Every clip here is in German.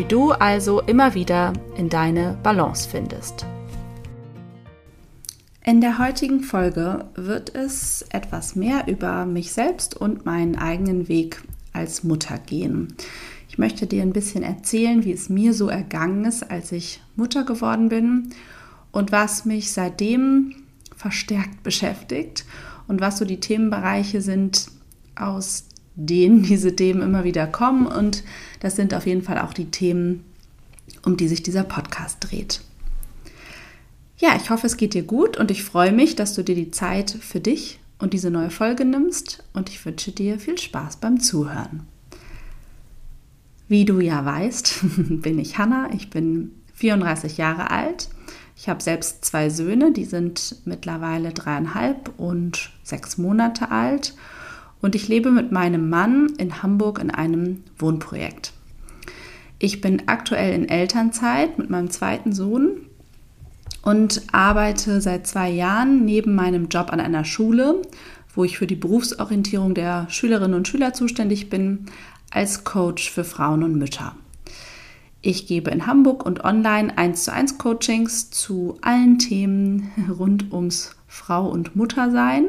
wie du also immer wieder in deine Balance findest. In der heutigen Folge wird es etwas mehr über mich selbst und meinen eigenen Weg als Mutter gehen. Ich möchte dir ein bisschen erzählen, wie es mir so ergangen ist, als ich Mutter geworden bin und was mich seitdem verstärkt beschäftigt und was so die Themenbereiche sind, aus denen diese Themen immer wieder kommen. Und das sind auf jeden Fall auch die Themen, um die sich dieser Podcast dreht. Ja, ich hoffe, es geht dir gut und ich freue mich, dass du dir die Zeit für dich und diese neue Folge nimmst und ich wünsche dir viel Spaß beim Zuhören. Wie du ja weißt, bin ich Hanna, ich bin 34 Jahre alt ich habe selbst zwei Söhne, die sind mittlerweile dreieinhalb und sechs Monate alt. Und ich lebe mit meinem Mann in Hamburg in einem Wohnprojekt. Ich bin aktuell in Elternzeit mit meinem zweiten Sohn und arbeite seit zwei Jahren neben meinem Job an einer Schule, wo ich für die Berufsorientierung der Schülerinnen und Schüler zuständig bin, als Coach für Frauen und Mütter. Ich gebe in Hamburg und online 1 zu 1 Coachings zu allen Themen rund ums Frau- und Muttersein.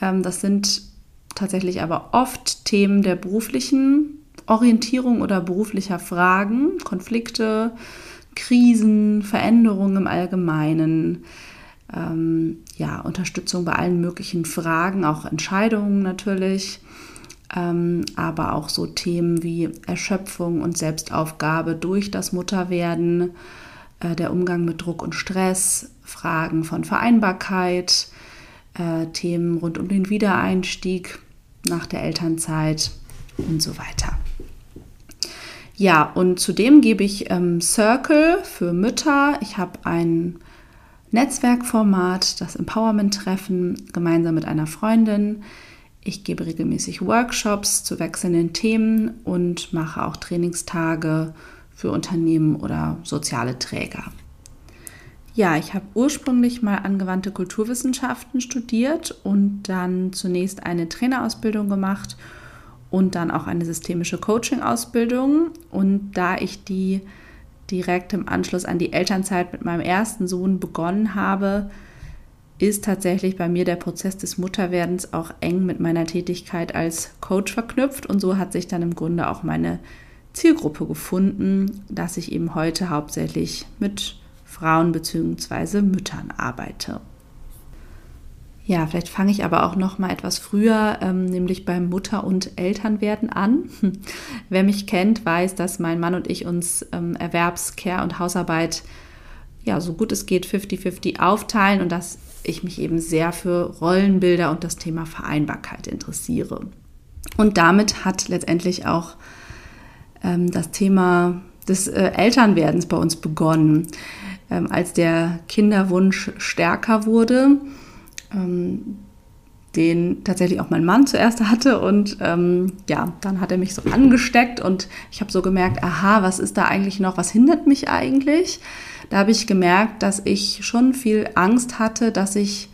Ähm, das sind tatsächlich aber oft Themen der beruflichen Orientierung oder beruflicher Fragen, Konflikte, Krisen, Veränderungen im Allgemeinen, ähm, ja, Unterstützung bei allen möglichen Fragen, auch Entscheidungen natürlich ähm, aber auch so Themen wie Erschöpfung und Selbstaufgabe durch das Mutterwerden, äh, der Umgang mit Druck und Stress, Fragen von Vereinbarkeit, äh, Themen rund um den Wiedereinstieg nach der Elternzeit und so weiter. Ja, und zudem gebe ich ähm, Circle für Mütter. Ich habe ein Netzwerkformat, das Empowerment-Treffen, gemeinsam mit einer Freundin. Ich gebe regelmäßig Workshops zu wechselnden Themen und mache auch Trainingstage für Unternehmen oder soziale Träger. Ja, ich habe ursprünglich mal angewandte Kulturwissenschaften studiert und dann zunächst eine Trainerausbildung gemacht und dann auch eine systemische Coaching-Ausbildung. Und da ich die direkt im Anschluss an die Elternzeit mit meinem ersten Sohn begonnen habe, ist tatsächlich bei mir der Prozess des Mutterwerdens auch eng mit meiner Tätigkeit als Coach verknüpft und so hat sich dann im Grunde auch meine Zielgruppe gefunden, dass ich eben heute hauptsächlich mit Frauen bzw. Müttern arbeite. Ja, vielleicht fange ich aber auch noch mal etwas früher, ähm, nämlich beim Mutter- und Elternwerden an. Wer mich kennt, weiß, dass mein Mann und ich uns ähm, Erwerbs-, Care- und Hausarbeit ja so gut es geht 50-50 aufteilen und dass ich mich eben sehr für Rollenbilder und das Thema Vereinbarkeit interessiere. Und damit hat letztendlich auch ähm, das Thema des äh, Elternwerdens bei uns begonnen. Ähm, als der Kinderwunsch stärker wurde, ähm, den tatsächlich auch mein Mann zuerst hatte. Und ähm, ja, dann hat er mich so angesteckt und ich habe so gemerkt, aha, was ist da eigentlich noch, was hindert mich eigentlich? Da habe ich gemerkt, dass ich schon viel Angst hatte, dass sich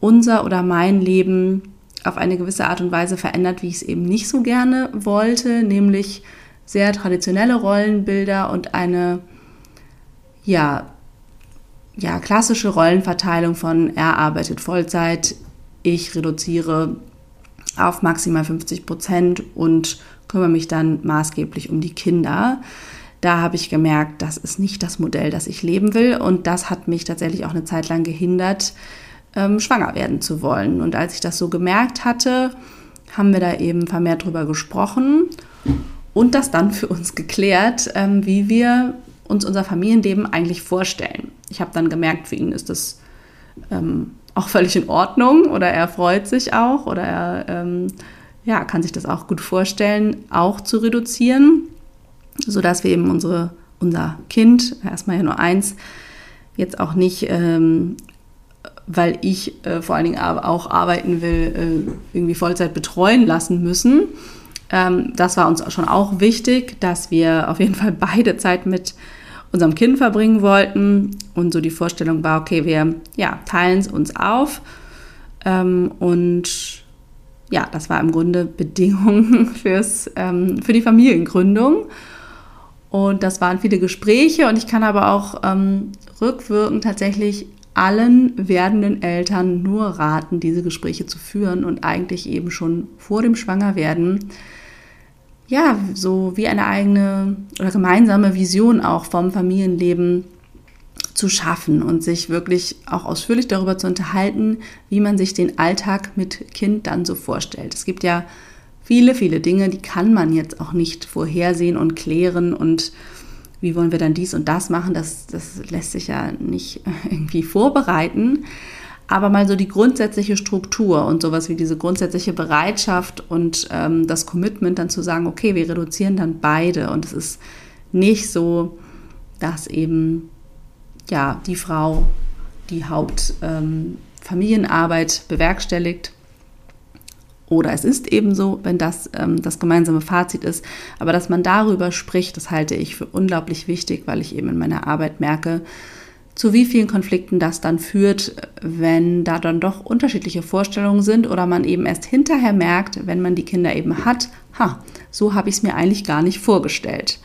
unser oder mein Leben auf eine gewisse Art und Weise verändert, wie ich es eben nicht so gerne wollte, nämlich sehr traditionelle Rollenbilder und eine ja, ja, klassische Rollenverteilung von er arbeitet Vollzeit, ich reduziere auf maximal 50 Prozent und kümmere mich dann maßgeblich um die Kinder. da habe ich gemerkt, das ist nicht das Modell, das ich leben will. Und das hat mich tatsächlich auch eine Zeit lang gehindert, ähm, schwanger werden zu wollen. Und als ich das so gemerkt hatte, haben wir da eben vermehrt drüber gesprochen und das dann für uns geklärt, ähm, wie wir uns unser Familienleben eigentlich vorstellen. Ich habe dann gemerkt, für ihn ist das ähm, auch völlig in Ordnung oder er freut sich auch oder er ähm, ja, kann sich das auch gut vorstellen, auch zu reduzieren, sodass wir eben unsere, unser Kind, erstmal ja nur eins, jetzt auch nicht, ähm, weil ich äh, vor allen Dingen auch arbeiten will, äh, irgendwie Vollzeit betreuen lassen müssen. Ähm, das war uns schon auch wichtig, dass wir auf jeden Fall beide Zeit mit unserem Kind verbringen wollten. Und so die Vorstellung war, okay, wir ja, teilen es uns auf. Ähm, und ja, das war im Grunde Bedingung fürs, ähm, für die Familiengründung. Und das waren viele Gespräche und ich kann aber auch ähm, rückwirkend tatsächlich allen werdenden Eltern nur raten, diese Gespräche zu führen und eigentlich eben schon vor dem Schwangerwerden ja, so wie eine eigene oder gemeinsame Vision auch vom Familienleben zu schaffen und sich wirklich auch ausführlich darüber zu unterhalten, wie man sich den Alltag mit Kind dann so vorstellt. Es gibt ja viele, viele Dinge, die kann man jetzt auch nicht vorhersehen und klären und wie wollen wir dann dies und das machen, das, das lässt sich ja nicht irgendwie vorbereiten aber mal so die grundsätzliche Struktur und sowas wie diese grundsätzliche Bereitschaft und ähm, das Commitment dann zu sagen, okay, wir reduzieren dann beide und es ist nicht so, dass eben ja die Frau die Hauptfamilienarbeit ähm, bewerkstelligt. Oder es ist eben so, wenn das ähm, das gemeinsame Fazit ist. Aber dass man darüber spricht, das halte ich für unglaublich wichtig, weil ich eben in meiner Arbeit merke, zu wie vielen Konflikten das dann führt, wenn da dann doch unterschiedliche Vorstellungen sind oder man eben erst hinterher merkt, wenn man die Kinder eben hat, ha, so habe ich es mir eigentlich gar nicht vorgestellt.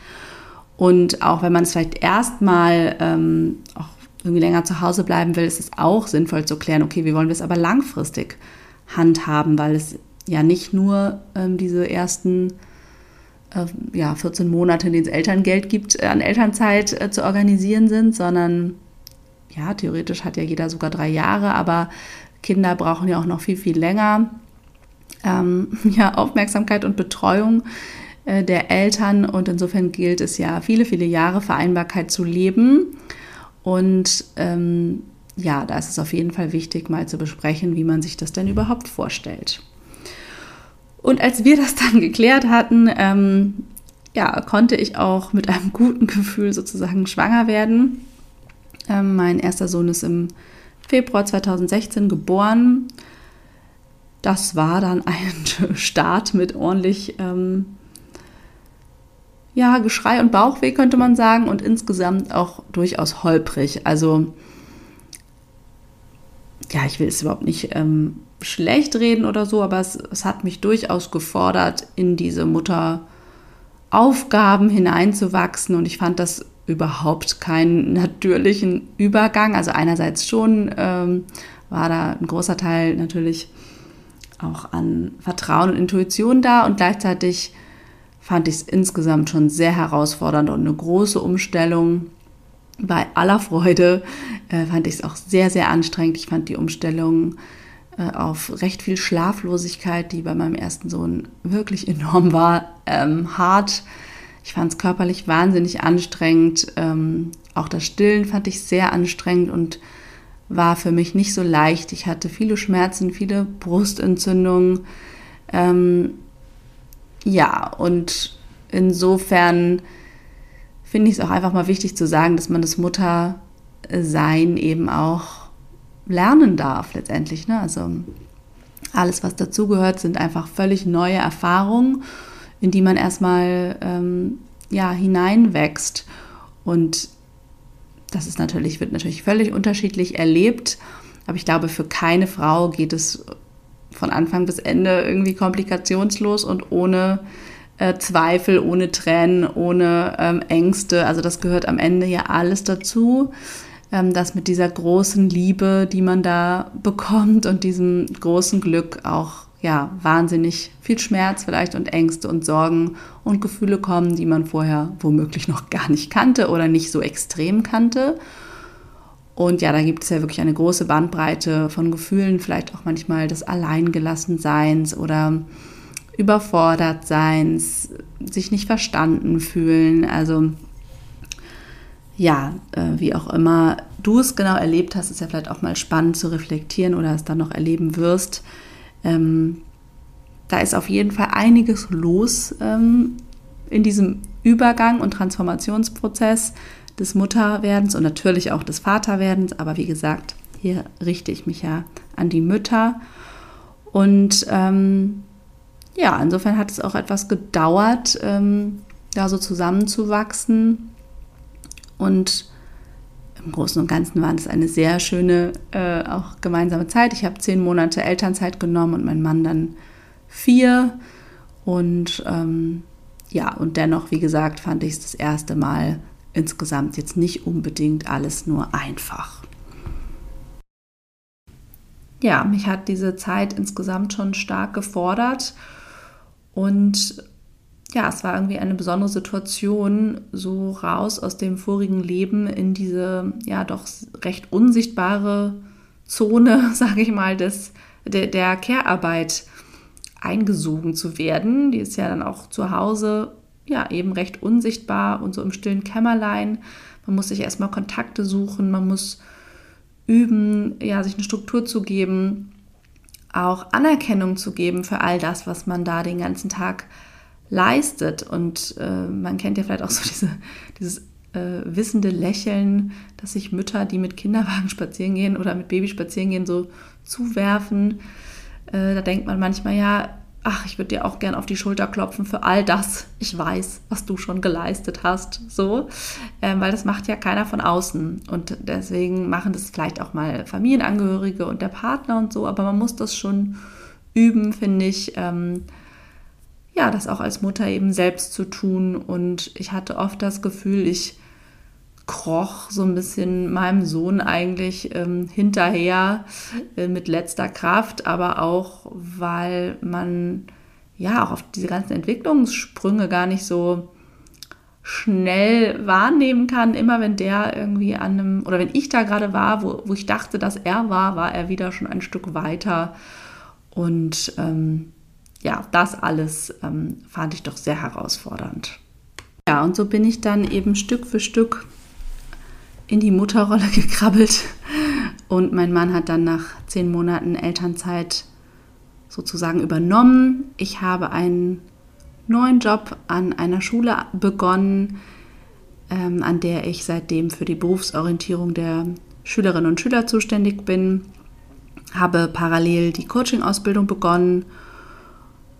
Und auch wenn man es vielleicht erstmal ähm, auch irgendwie länger zu Hause bleiben will, ist es auch sinnvoll zu klären, okay, wie wollen wir es aber langfristig handhaben, weil es ja nicht nur ähm, diese ersten äh, ja, 14 Monate, in denen es Elterngeld gibt, äh, an Elternzeit äh, zu organisieren sind, sondern ja, theoretisch hat ja jeder sogar drei Jahre, aber Kinder brauchen ja auch noch viel, viel länger. Ähm, ja, Aufmerksamkeit und Betreuung äh, der Eltern und insofern gilt es ja, viele, viele Jahre Vereinbarkeit zu leben. Und ähm, ja, da ist es auf jeden Fall wichtig, mal zu besprechen, wie man sich das denn überhaupt vorstellt. Und als wir das dann geklärt hatten, ähm, ja, konnte ich auch mit einem guten Gefühl sozusagen schwanger werden. Ähm, mein erster Sohn ist im Februar 2016 geboren. Das war dann ein Start mit ordentlich ähm, ja, Geschrei und Bauchweh, könnte man sagen, und insgesamt auch durchaus holprig. Also, ja, ich will es überhaupt nicht ähm, schlecht reden oder so, aber es, es hat mich durchaus gefordert, in diese Mutteraufgaben hineinzuwachsen und ich fand das überhaupt keinen natürlichen Übergang. Also einerseits schon ähm, war da ein großer Teil natürlich auch an Vertrauen und Intuition da und gleichzeitig fand ich es insgesamt schon sehr herausfordernd und eine große Umstellung. Bei aller Freude äh, fand ich es auch sehr, sehr anstrengend. Ich fand die Umstellung äh, auf recht viel Schlaflosigkeit, die bei meinem ersten Sohn wirklich enorm war, ähm, hart ich fand es körperlich wahnsinnig anstrengend. Ähm, auch das Stillen fand ich sehr anstrengend und war für mich nicht so leicht. Ich hatte viele Schmerzen, viele Brustentzündungen. Ähm, ja, und insofern finde ich es auch einfach mal wichtig zu sagen, dass man das Muttersein eben auch lernen darf letztendlich. Ne? Also alles, was dazugehört, sind einfach völlig neue Erfahrungen in die man erstmal ähm, ja, hineinwächst. Und das ist natürlich, wird natürlich völlig unterschiedlich erlebt. Aber ich glaube, für keine Frau geht es von Anfang bis Ende irgendwie komplikationslos und ohne äh, Zweifel, ohne Tränen, ohne ähm, Ängste. Also das gehört am Ende ja alles dazu. Ähm, das mit dieser großen Liebe, die man da bekommt und diesem großen Glück auch ja, wahnsinnig viel Schmerz vielleicht und Ängste und Sorgen und Gefühle kommen, die man vorher womöglich noch gar nicht kannte oder nicht so extrem kannte. Und ja, da gibt es ja wirklich eine große Bandbreite von Gefühlen, vielleicht auch manchmal des Alleingelassenseins oder Überfordertseins, sich nicht verstanden fühlen. Also ja, äh, wie auch immer du es genau erlebt hast, ist ja vielleicht auch mal spannend zu reflektieren oder es dann noch erleben wirst. Ähm, da ist auf jeden Fall einiges los ähm, in diesem Übergang und Transformationsprozess des Mutterwerdens und natürlich auch des Vaterwerdens. Aber wie gesagt, hier richte ich mich ja an die Mütter. Und ähm, ja, insofern hat es auch etwas gedauert, ähm, da so zusammenzuwachsen. Und im Großen und Ganzen war es eine sehr schöne, äh, auch gemeinsame Zeit. Ich habe zehn Monate Elternzeit genommen und mein Mann dann vier. Und ähm, ja, und dennoch, wie gesagt, fand ich es das erste Mal insgesamt jetzt nicht unbedingt alles nur einfach. Ja, mich hat diese Zeit insgesamt schon stark gefordert und ja, es war irgendwie eine besondere Situation, so raus aus dem vorigen Leben in diese ja doch recht unsichtbare Zone, sage ich mal, des, der, der Care-Arbeit eingesogen zu werden. Die ist ja dann auch zu Hause ja eben recht unsichtbar und so im stillen Kämmerlein. Man muss sich erstmal Kontakte suchen, man muss üben, ja, sich eine Struktur zu geben, auch Anerkennung zu geben für all das, was man da den ganzen Tag leistet. Und äh, man kennt ja vielleicht auch so diese, dieses äh, wissende Lächeln, dass sich Mütter, die mit Kinderwagen spazieren gehen oder mit Baby spazieren gehen, so zuwerfen. Äh, da denkt man manchmal, ja, ach, ich würde dir auch gern auf die Schulter klopfen für all das. Ich weiß, was du schon geleistet hast, so, ähm, weil das macht ja keiner von außen und deswegen machen das vielleicht auch mal Familienangehörige und der Partner und so, aber man muss das schon üben, finde ich. Ähm, ja, das auch als Mutter eben selbst zu tun und ich hatte oft das Gefühl, ich kroch so ein bisschen meinem Sohn eigentlich ähm, hinterher äh, mit letzter Kraft, aber auch, weil man ja auch auf diese ganzen Entwicklungssprünge gar nicht so schnell wahrnehmen kann. Immer wenn der irgendwie an einem, oder wenn ich da gerade war, wo, wo ich dachte, dass er war, war er wieder schon ein Stück weiter. Und ähm, ja, das alles ähm, fand ich doch sehr herausfordernd. Ja, und so bin ich dann eben Stück für Stück in die Mutterrolle gekrabbelt und mein Mann hat dann nach zehn Monaten Elternzeit sozusagen übernommen. Ich habe einen neuen Job an einer Schule begonnen, ähm, an der ich seitdem für die Berufsorientierung der Schülerinnen und Schüler zuständig bin, habe parallel die Coaching-Ausbildung begonnen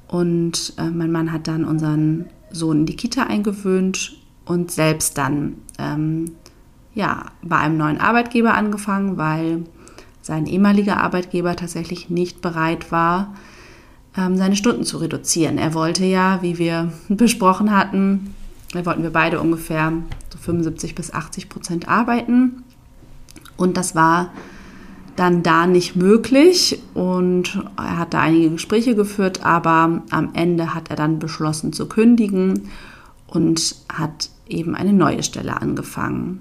und äh, mein Mann hat dann unseren Sohn in die Kita eingewöhnt und selbst dann ähm, ja, bei einem neuen Arbeitgeber angefangen, weil sein ehemaliger Arbeitgeber tatsächlich nicht bereit war, ähm, seine Stunden zu reduzieren. Er wollte ja, wie wir besprochen hatten, wollten wir beide ungefähr so 75 bis 80 Prozent arbeiten. Und das war dann da nicht möglich und er hat da einige Gespräche geführt, aber am Ende hat er dann beschlossen zu kündigen und hat eben eine neue Stelle angefangen.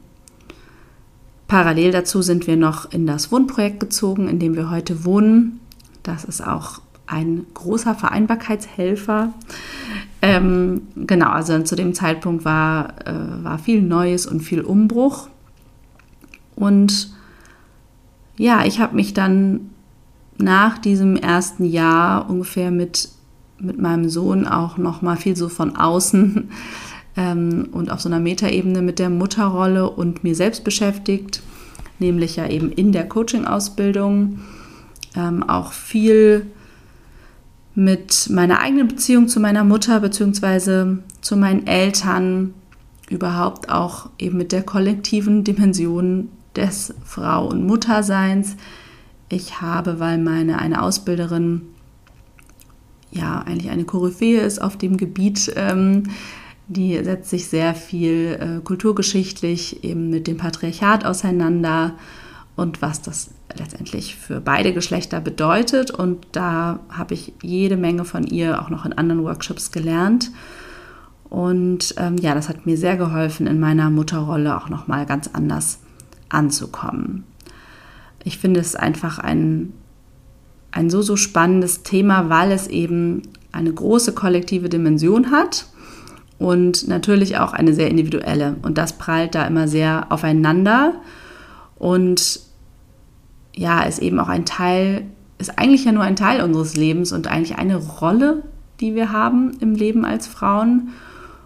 Parallel dazu sind wir noch in das Wohnprojekt gezogen, in dem wir heute wohnen. Das ist auch ein großer Vereinbarkeitshelfer. Ähm, genau, also zu dem Zeitpunkt war, äh, war viel Neues und viel Umbruch. Und ja, ich habe mich dann nach diesem ersten Jahr ungefähr mit, mit meinem Sohn auch noch mal viel so von außen ähm, und auf so einer Metaebene mit der Mutterrolle und mir selbst beschäftigt, nämlich ja eben in der Coaching-Ausbildung ähm, auch viel mit meiner eigenen Beziehung zu meiner Mutter bzw. zu meinen Eltern, überhaupt auch eben mit der kollektiven Dimension des Frau- und Mutterseins. Ich habe, weil meine eine Ausbilderin ja eigentlich eine Koryphäe ist auf dem Gebiet, ähm, die setzt sich sehr viel äh, kulturgeschichtlich eben mit dem Patriarchat auseinander und was das letztendlich für beide Geschlechter bedeutet. Und da habe ich jede Menge von ihr auch noch in anderen Workshops gelernt. Und ähm, ja, das hat mir sehr geholfen, in meiner Mutterrolle auch noch mal ganz anders anzukommen. Ich finde es einfach ein, ein so, so spannendes Thema, weil es eben eine große kollektive Dimension hat und natürlich auch eine sehr individuelle. Und das prallt da immer sehr aufeinander und ja, ist eben auch ein Teil, ist eigentlich ja nur ein Teil unseres Lebens und eigentlich eine Rolle, die wir haben im Leben als Frauen.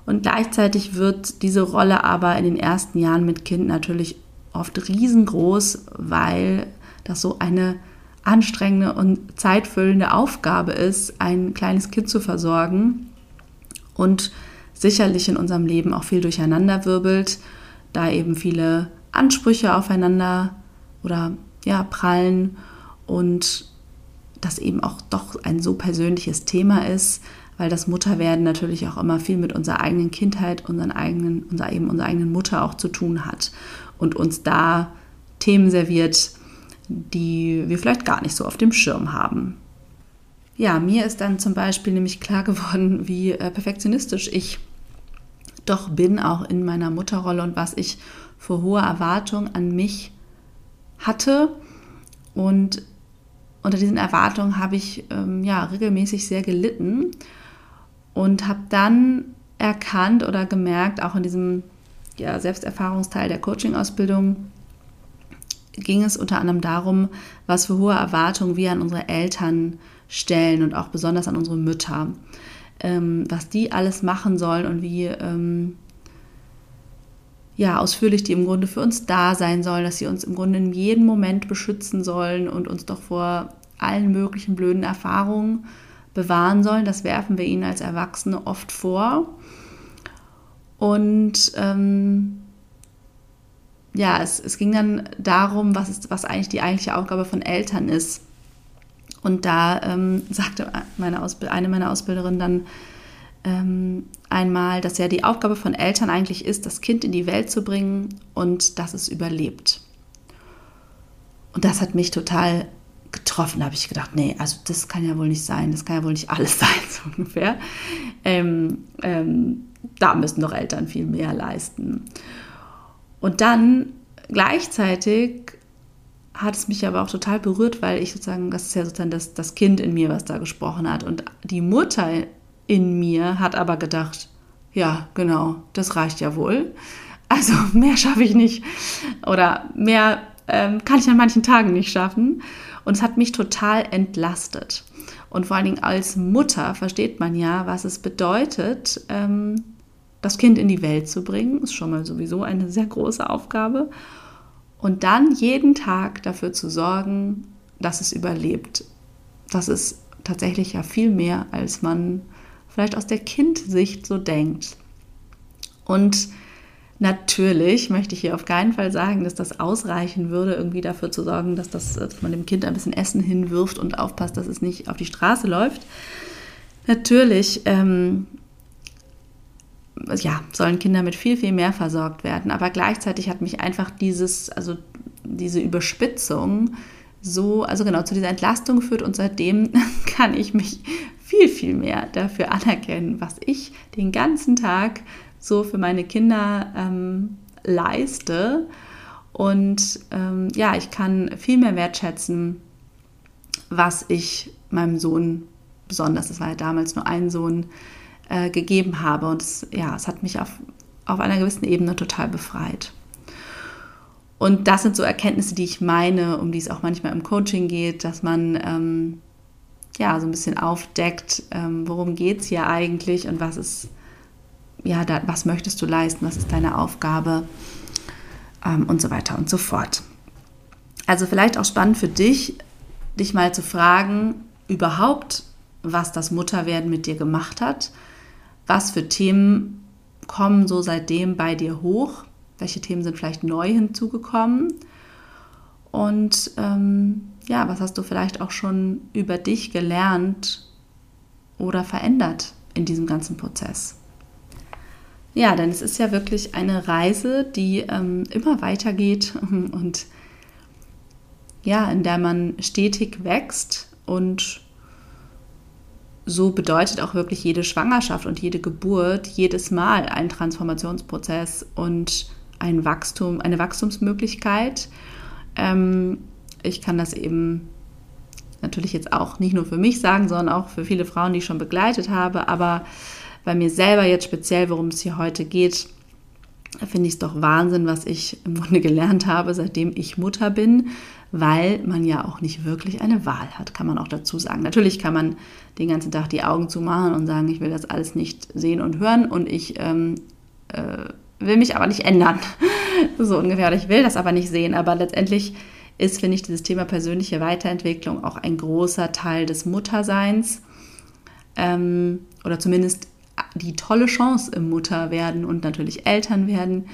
Und gleichzeitig wird diese Rolle aber in den ersten Jahren mit Kind natürlich oft riesengroß, weil das so eine anstrengende und zeitfüllende Aufgabe ist, ein kleines Kind zu versorgen und sicherlich in unserem Leben auch viel durcheinander wirbelt, da eben viele Ansprüche aufeinander oder ja prallen und das eben auch doch ein so persönliches Thema ist, weil das Mutterwerden natürlich auch immer viel mit unserer eigenen Kindheit, unseren eigenen, unserer, eben unserer eigenen Mutter auch zu tun hat und uns da Themen serviert, die wir vielleicht gar nicht so auf dem Schirm haben. Ja, mir ist dann zum Beispiel nämlich klar geworden, wie äh, perfektionistisch ich doch bin, auch in meiner Mutterrolle und was ich für hohe Erwartungen an mich hatte. Und unter diesen Erwartungen habe ich ähm, ja regelmäßig sehr gelitten und habe dann erkannt oder gemerkt, auch in diesem ja, Selbsterfahrungsteil der Coaching-Ausbildung, ging es unter anderem darum, was für hohe Erwartungen wir an unsere Eltern stellen und auch besonders an unsere Mütter, ähm, was die alles machen sollen und wie ähm, ja, ausführlich die im Grunde für uns da sein sollen, dass sie uns im Grunde in jedem Moment beschützen sollen und uns doch vor allen möglichen blöden Erfahrungen bewahren sollen. Das werfen wir ihnen als Erwachsene oft vor. Und ähm, ja, es, es ging dann darum, was, ist, was eigentlich die eigentliche Aufgabe von Eltern ist. Und da ähm, sagte meine eine meiner Ausbilderinnen dann ähm, einmal, dass ja die Aufgabe von Eltern eigentlich ist, das Kind in die Welt zu bringen und dass es überlebt. Und das hat mich total getroffen. Da habe ich gedacht, nee, also das kann ja wohl nicht sein, das kann ja wohl nicht alles sein, so ungefähr. Ähm, ähm, da müssen doch Eltern viel mehr leisten. Und dann gleichzeitig hat es mich aber auch total berührt, weil ich sozusagen, das ist ja sozusagen das, das Kind in mir, was da gesprochen hat. Und die Mutter in mir hat aber gedacht, ja, genau, das reicht ja wohl. Also mehr schaffe ich nicht. Oder mehr ähm, kann ich an manchen Tagen nicht schaffen. Und es hat mich total entlastet. Und vor allen Dingen als Mutter versteht man ja, was es bedeutet, ähm, das Kind in die Welt zu bringen. Ist schon mal sowieso eine sehr große Aufgabe. Und dann jeden Tag dafür zu sorgen, dass es überlebt. Das ist tatsächlich ja viel mehr, als man vielleicht aus der Kindsicht so denkt. Und Natürlich möchte ich hier auf keinen Fall sagen, dass das ausreichen würde, irgendwie dafür zu sorgen, dass, das, dass man dem Kind ein bisschen Essen hinwirft und aufpasst, dass es nicht auf die Straße läuft. Natürlich ähm, ja, sollen Kinder mit viel, viel mehr versorgt werden. Aber gleichzeitig hat mich einfach dieses, also diese Überspitzung so, also genau, zu dieser Entlastung geführt und seitdem kann ich mich viel, viel mehr dafür anerkennen, was ich den ganzen Tag so für meine Kinder ähm, leiste. Und ähm, ja, ich kann viel mehr wertschätzen, was ich meinem Sohn besonders, das war ja damals nur ein Sohn, äh, gegeben habe. Und es, ja, es hat mich auf, auf einer gewissen Ebene total befreit. Und das sind so Erkenntnisse, die ich meine, um die es auch manchmal im Coaching geht, dass man ähm, ja so ein bisschen aufdeckt, ähm, worum geht es hier eigentlich und was ist, ja, da, was möchtest du leisten, was ist deine Aufgabe ähm, und so weiter und so fort. Also vielleicht auch spannend für dich, dich mal zu fragen, überhaupt, was das Mutterwerden mit dir gemacht hat, was für Themen kommen so seitdem bei dir hoch, welche Themen sind vielleicht neu hinzugekommen und ähm, ja, was hast du vielleicht auch schon über dich gelernt oder verändert in diesem ganzen Prozess? Ja, denn es ist ja wirklich eine Reise, die ähm, immer weitergeht und ja, in der man stetig wächst und so bedeutet auch wirklich jede Schwangerschaft und jede Geburt jedes Mal ein Transformationsprozess und ein Wachstum, eine Wachstumsmöglichkeit. Ähm, ich kann das eben natürlich jetzt auch nicht nur für mich sagen, sondern auch für viele Frauen, die ich schon begleitet habe. Aber bei mir selber jetzt speziell, worum es hier heute geht, finde ich es doch Wahnsinn, was ich im Grunde gelernt habe, seitdem ich Mutter bin, weil man ja auch nicht wirklich eine Wahl hat, kann man auch dazu sagen. Natürlich kann man den ganzen Tag die Augen zumachen und sagen, ich will das alles nicht sehen und hören und ich ähm, äh, will mich aber nicht ändern. so ungefähr. Ich will das aber nicht sehen. Aber letztendlich ist, finde ich, dieses Thema persönliche Weiterentwicklung auch ein großer Teil des Mutterseins. Ähm, oder zumindest die tolle Chance im Mutterwerden und natürlich Elternwerden,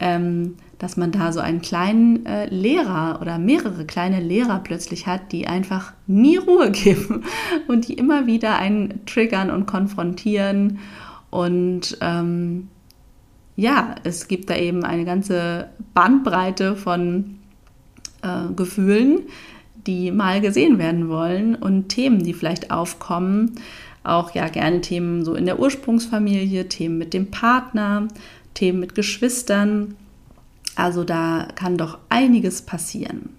ähm, dass man da so einen kleinen äh, Lehrer oder mehrere kleine Lehrer plötzlich hat, die einfach nie Ruhe geben und die immer wieder einen triggern und konfrontieren. Und ähm, ja, es gibt da eben eine ganze Bandbreite von äh, Gefühlen, die mal gesehen werden wollen und Themen, die vielleicht aufkommen. Auch ja gerne Themen so in der Ursprungsfamilie, Themen mit dem Partner, Themen mit Geschwistern. Also da kann doch einiges passieren.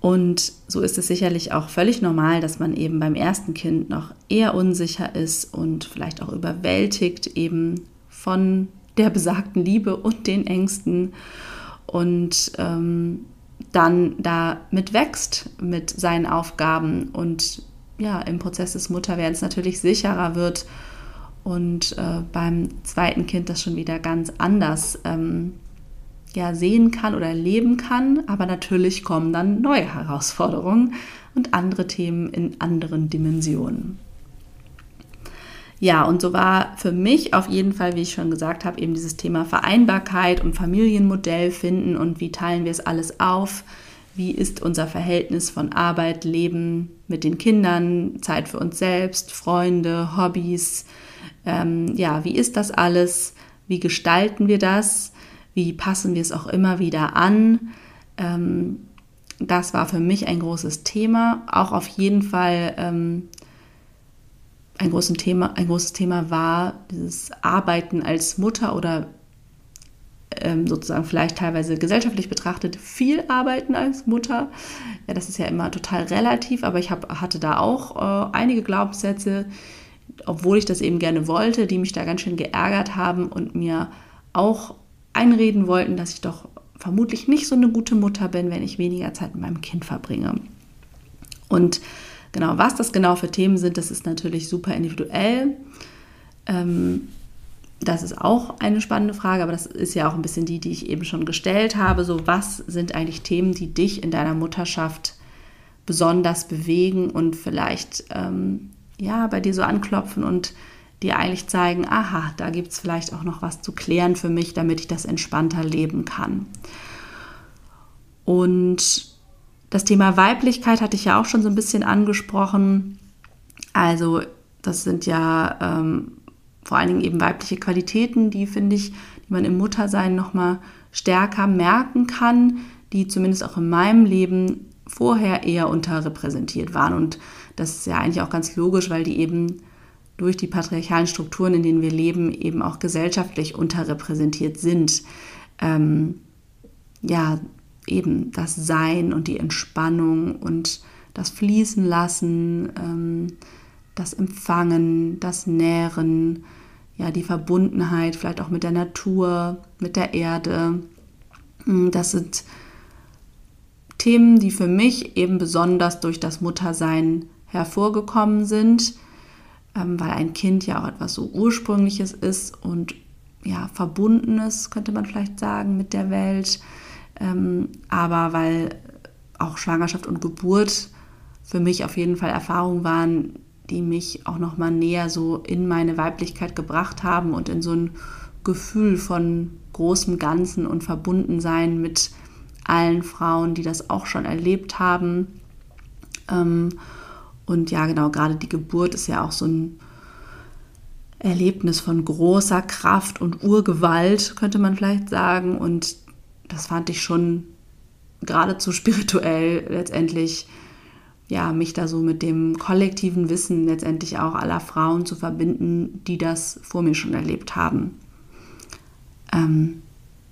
Und so ist es sicherlich auch völlig normal, dass man eben beim ersten Kind noch eher unsicher ist und vielleicht auch überwältigt eben von der besagten Liebe und den Ängsten. Und ähm, dann da mit wächst mit seinen Aufgaben und ja, im Prozess des Mutterwerdens natürlich sicherer wird und äh, beim zweiten Kind das schon wieder ganz anders ähm, ja, sehen kann oder erleben kann. Aber natürlich kommen dann neue Herausforderungen und andere Themen in anderen Dimensionen. Ja, und so war für mich auf jeden Fall, wie ich schon gesagt habe, eben dieses Thema Vereinbarkeit und Familienmodell finden und wie teilen wir es alles auf. Wie ist unser Verhältnis von Arbeit, Leben mit den Kindern, Zeit für uns selbst, Freunde, Hobbys? Ähm, ja, wie ist das alles? Wie gestalten wir das? Wie passen wir es auch immer wieder an? Ähm, das war für mich ein großes Thema. Auch auf jeden Fall ähm, ein, großes Thema, ein großes Thema war dieses Arbeiten als Mutter oder ähm, sozusagen vielleicht teilweise gesellschaftlich betrachtet viel arbeiten als Mutter. Ja, das ist ja immer total relativ, aber ich hab, hatte da auch äh, einige Glaubenssätze, obwohl ich das eben gerne wollte, die mich da ganz schön geärgert haben und mir auch einreden wollten, dass ich doch vermutlich nicht so eine gute Mutter bin, wenn ich weniger Zeit mit meinem Kind verbringe. Und Genau, was das genau für Themen sind, das ist natürlich super individuell. Ähm, das ist auch eine spannende Frage, aber das ist ja auch ein bisschen die, die ich eben schon gestellt habe. So, was sind eigentlich Themen, die dich in deiner Mutterschaft besonders bewegen und vielleicht ähm, ja bei dir so anklopfen und dir eigentlich zeigen, aha, da gibt es vielleicht auch noch was zu klären für mich, damit ich das entspannter leben kann. Und das Thema Weiblichkeit hatte ich ja auch schon so ein bisschen angesprochen. Also das sind ja ähm, vor allen Dingen eben weibliche Qualitäten, die finde ich, die man im Muttersein nochmal stärker merken kann, die zumindest auch in meinem Leben vorher eher unterrepräsentiert waren. Und das ist ja eigentlich auch ganz logisch, weil die eben durch die patriarchalen Strukturen, in denen wir leben, eben auch gesellschaftlich unterrepräsentiert sind. Ähm, ja, eben das Sein und die Entspannung und das Fließen lassen, ähm, das Empfangen, das Nähren, ja, die Verbundenheit vielleicht auch mit der Natur, mit der Erde. Mm, das sind Themen, die für mich eben besonders durch das Muttersein hervorgekommen sind, ähm, weil ein Kind ja auch etwas so Ursprüngliches ist und ja, Verbundenes, könnte man vielleicht sagen, mit der Welt. Ähm, aber weil auch Schwangerschaft und Geburt für mich auf jeden Fall Erfahrungen waren, die mich auch noch mal näher so in meine Weiblichkeit gebracht haben und in so ein Gefühl von großem Ganzen und Verbundensein mit allen Frauen, die das auch schon erlebt haben. Ähm, und ja, genau, gerade die Geburt ist ja auch so ein Erlebnis von großer Kraft und Urgewalt, könnte man vielleicht sagen. Und das fand ich schon geradezu spirituell letztendlich ja, mich da so mit dem kollektiven Wissen letztendlich auch aller Frauen zu verbinden, die das vor mir schon erlebt haben. Ähm,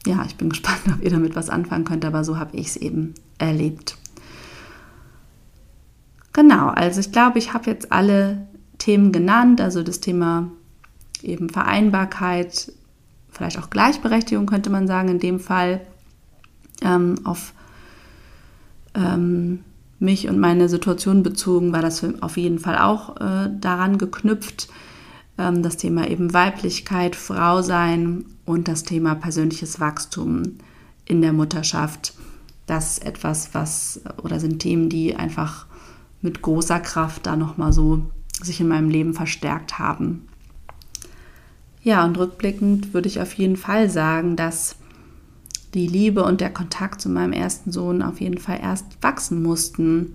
ja, ich bin gespannt, ob ihr damit was anfangen könnt, aber so habe ich es eben erlebt. Genau, also ich glaube, ich habe jetzt alle Themen genannt, also das Thema eben Vereinbarkeit, vielleicht auch Gleichberechtigung könnte man sagen, in dem Fall ähm, auf ähm, mich und meine Situation bezogen, war das auf jeden Fall auch äh, daran geknüpft. Ähm, das Thema eben Weiblichkeit, Frau sein und das Thema persönliches Wachstum in der Mutterschaft. Das etwas, was oder sind Themen, die einfach mit großer Kraft da nochmal so sich in meinem Leben verstärkt haben. Ja, und rückblickend würde ich auf jeden Fall sagen, dass die Liebe und der Kontakt zu meinem ersten Sohn auf jeden Fall erst wachsen mussten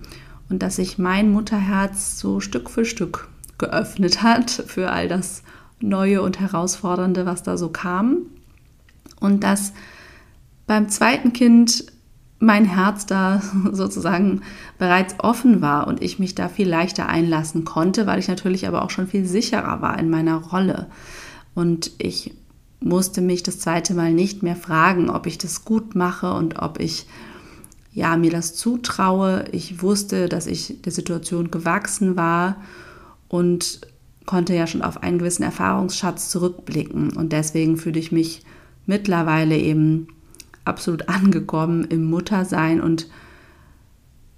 und dass sich mein Mutterherz so Stück für Stück geöffnet hat für all das Neue und Herausfordernde, was da so kam. Und dass beim zweiten Kind mein Herz da sozusagen bereits offen war und ich mich da viel leichter einlassen konnte, weil ich natürlich aber auch schon viel sicherer war in meiner Rolle. Und ich musste mich das zweite Mal nicht mehr fragen, ob ich das gut mache und ob ich ja mir das zutraue. Ich wusste, dass ich der Situation gewachsen war und konnte ja schon auf einen gewissen Erfahrungsschatz zurückblicken und deswegen fühle ich mich mittlerweile eben absolut angekommen im Muttersein und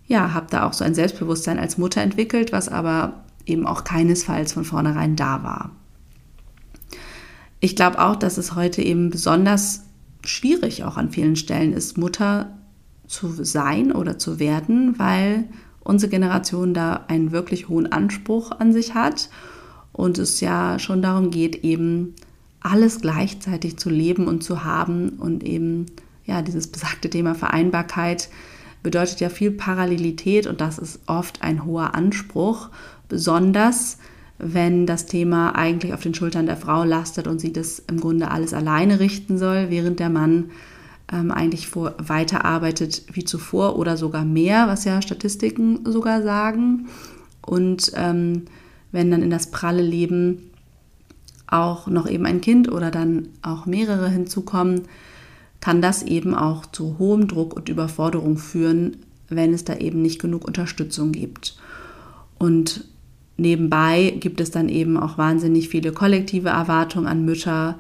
ja, habe da auch so ein Selbstbewusstsein als Mutter entwickelt, was aber eben auch keinesfalls von vornherein da war ich glaube auch, dass es heute eben besonders schwierig auch an vielen Stellen ist, Mutter zu sein oder zu werden, weil unsere Generation da einen wirklich hohen Anspruch an sich hat und es ja schon darum geht, eben alles gleichzeitig zu leben und zu haben und eben ja dieses besagte Thema Vereinbarkeit bedeutet ja viel Parallelität und das ist oft ein hoher Anspruch, besonders wenn das Thema eigentlich auf den Schultern der Frau lastet und sie das im Grunde alles alleine richten soll, während der Mann ähm, eigentlich vor, weiterarbeitet wie zuvor oder sogar mehr, was ja Statistiken sogar sagen. Und ähm, wenn dann in das pralle Leben auch noch eben ein Kind oder dann auch mehrere hinzukommen, kann das eben auch zu hohem Druck und Überforderung führen, wenn es da eben nicht genug Unterstützung gibt. Und nebenbei gibt es dann eben auch wahnsinnig viele kollektive Erwartungen an Mütter.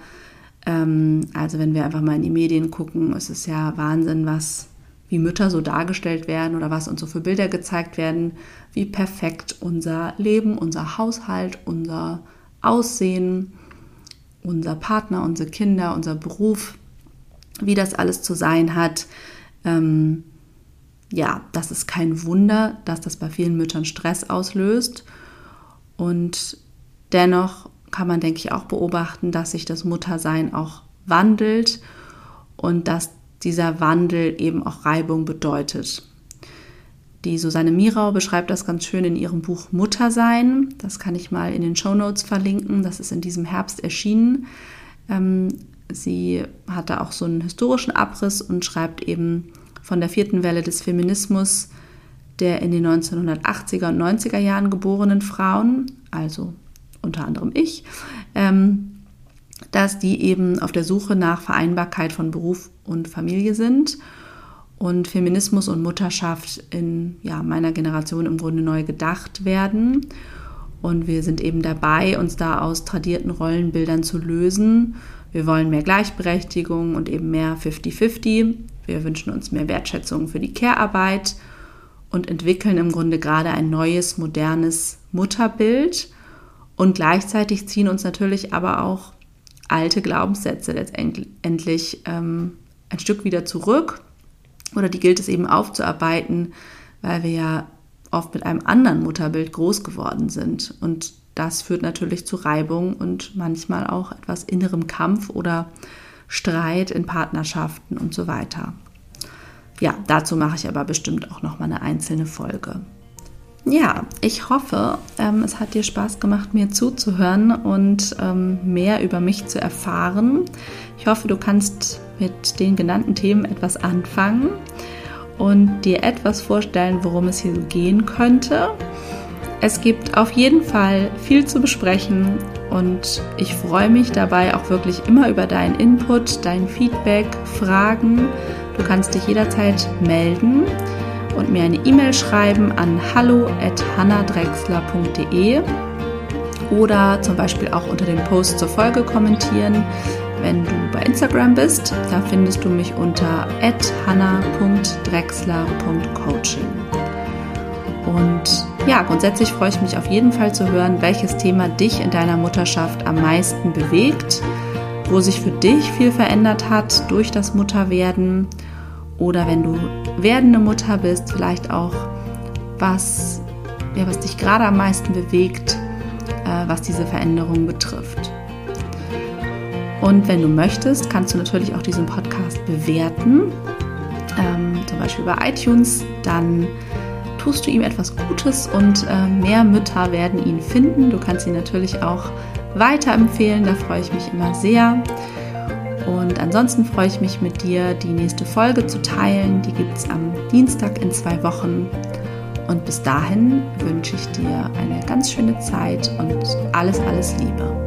Ähm, also wenn wir einfach mal in die Medien gucken, ist es ja Wahnsinn, was wie Mütter so dargestellt werden oder was uns so für Bilder gezeigt werden, wie perfekt unser Leben, unser Haushalt, unser Aussehen, unser Partner, unsere Kinder, unser Beruf, wie das alles zu sein hat. Ähm, ja, das ist kein Wunder, dass das bei vielen Müttern Stress auslöst. Und dennoch kann man, denke ich, auch beobachten, dass sich das Muttersein auch wandelt und dass dieser Wandel eben auch Reibung bedeutet. Die Susanne Mirau beschreibt das ganz schön in ihrem Buch Muttersein. Das kann ich mal in den Show Notes verlinken. Das ist in diesem Herbst erschienen. Ähm, sie hatte auch so einen historischen Abriss und schreibt eben von der vierten Welle des Feminismus der in den 1980er und 90er Jahren geborenen Frauen, also unter anderem ich, ähm, dass die eben auf der Suche nach Vereinbarkeit von Beruf und Familie sind und Feminismus und Mutterschaft in ja, meiner Generation im Grunde neu gedacht werden. Und wir sind eben dabei, uns da aus tradierten Rollenbildern zu lösen. Wir wollen mehr Gleichberechtigung und eben mehr 50-50. Wir wünschen uns mehr Wertschätzung für die Care-Arbeit und entwickeln im Grunde gerade ein neues, modernes Mutterbild. Und gleichzeitig ziehen uns natürlich aber auch alte Glaubenssätze letztendlich ähm, ein Stück wieder zurück. Oder die gilt es eben aufzuarbeiten, weil wir ja oft mit einem anderen Mutterbild groß geworden sind. Und das führt natürlich zu Reibung und manchmal auch etwas innerem Kampf oder Streit in Partnerschaften und so weiter. Ja, dazu mache ich aber bestimmt auch noch mal eine einzelne Folge. Ja, ich hoffe, ähm, es hat dir Spaß gemacht, mir zuzuhören und ähm, mehr über mich zu erfahren. Ich hoffe, du kannst mit den genannten Themen etwas anfangen. und dir etwas vorstellen, worum es hier so gehen könnte. Es gibt auf jeden Fall viel zu besprechen und ich freue mich dabei auch wirklich immer über deinen Input, dein Feedback, Fragen. Du kannst dich jederzeit melden und mir eine E-Mail schreiben an hallo@hannadrexler.de oder zum Beispiel auch unter dem Post zur Folge kommentieren. Wenn du bei Instagram bist, da findest du mich unter hanna.drexler.coaching. Und ja, grundsätzlich freue ich mich auf jeden Fall zu hören, welches Thema dich in deiner Mutterschaft am meisten bewegt, wo sich für dich viel verändert hat durch das Mutterwerden oder wenn du werdende Mutter bist, vielleicht auch was, ja, was dich gerade am meisten bewegt, äh, was diese Veränderung betrifft. Und wenn du möchtest, kannst du natürlich auch diesen Podcast bewerten, ähm, zum Beispiel bei iTunes, dann tust du ihm etwas Gutes und äh, mehr Mütter werden ihn finden. Du kannst ihn natürlich auch weiterempfehlen, da freue ich mich immer sehr. Und ansonsten freue ich mich mit dir, die nächste Folge zu teilen. Die gibt es am Dienstag in zwei Wochen. Und bis dahin wünsche ich dir eine ganz schöne Zeit und alles, alles Liebe.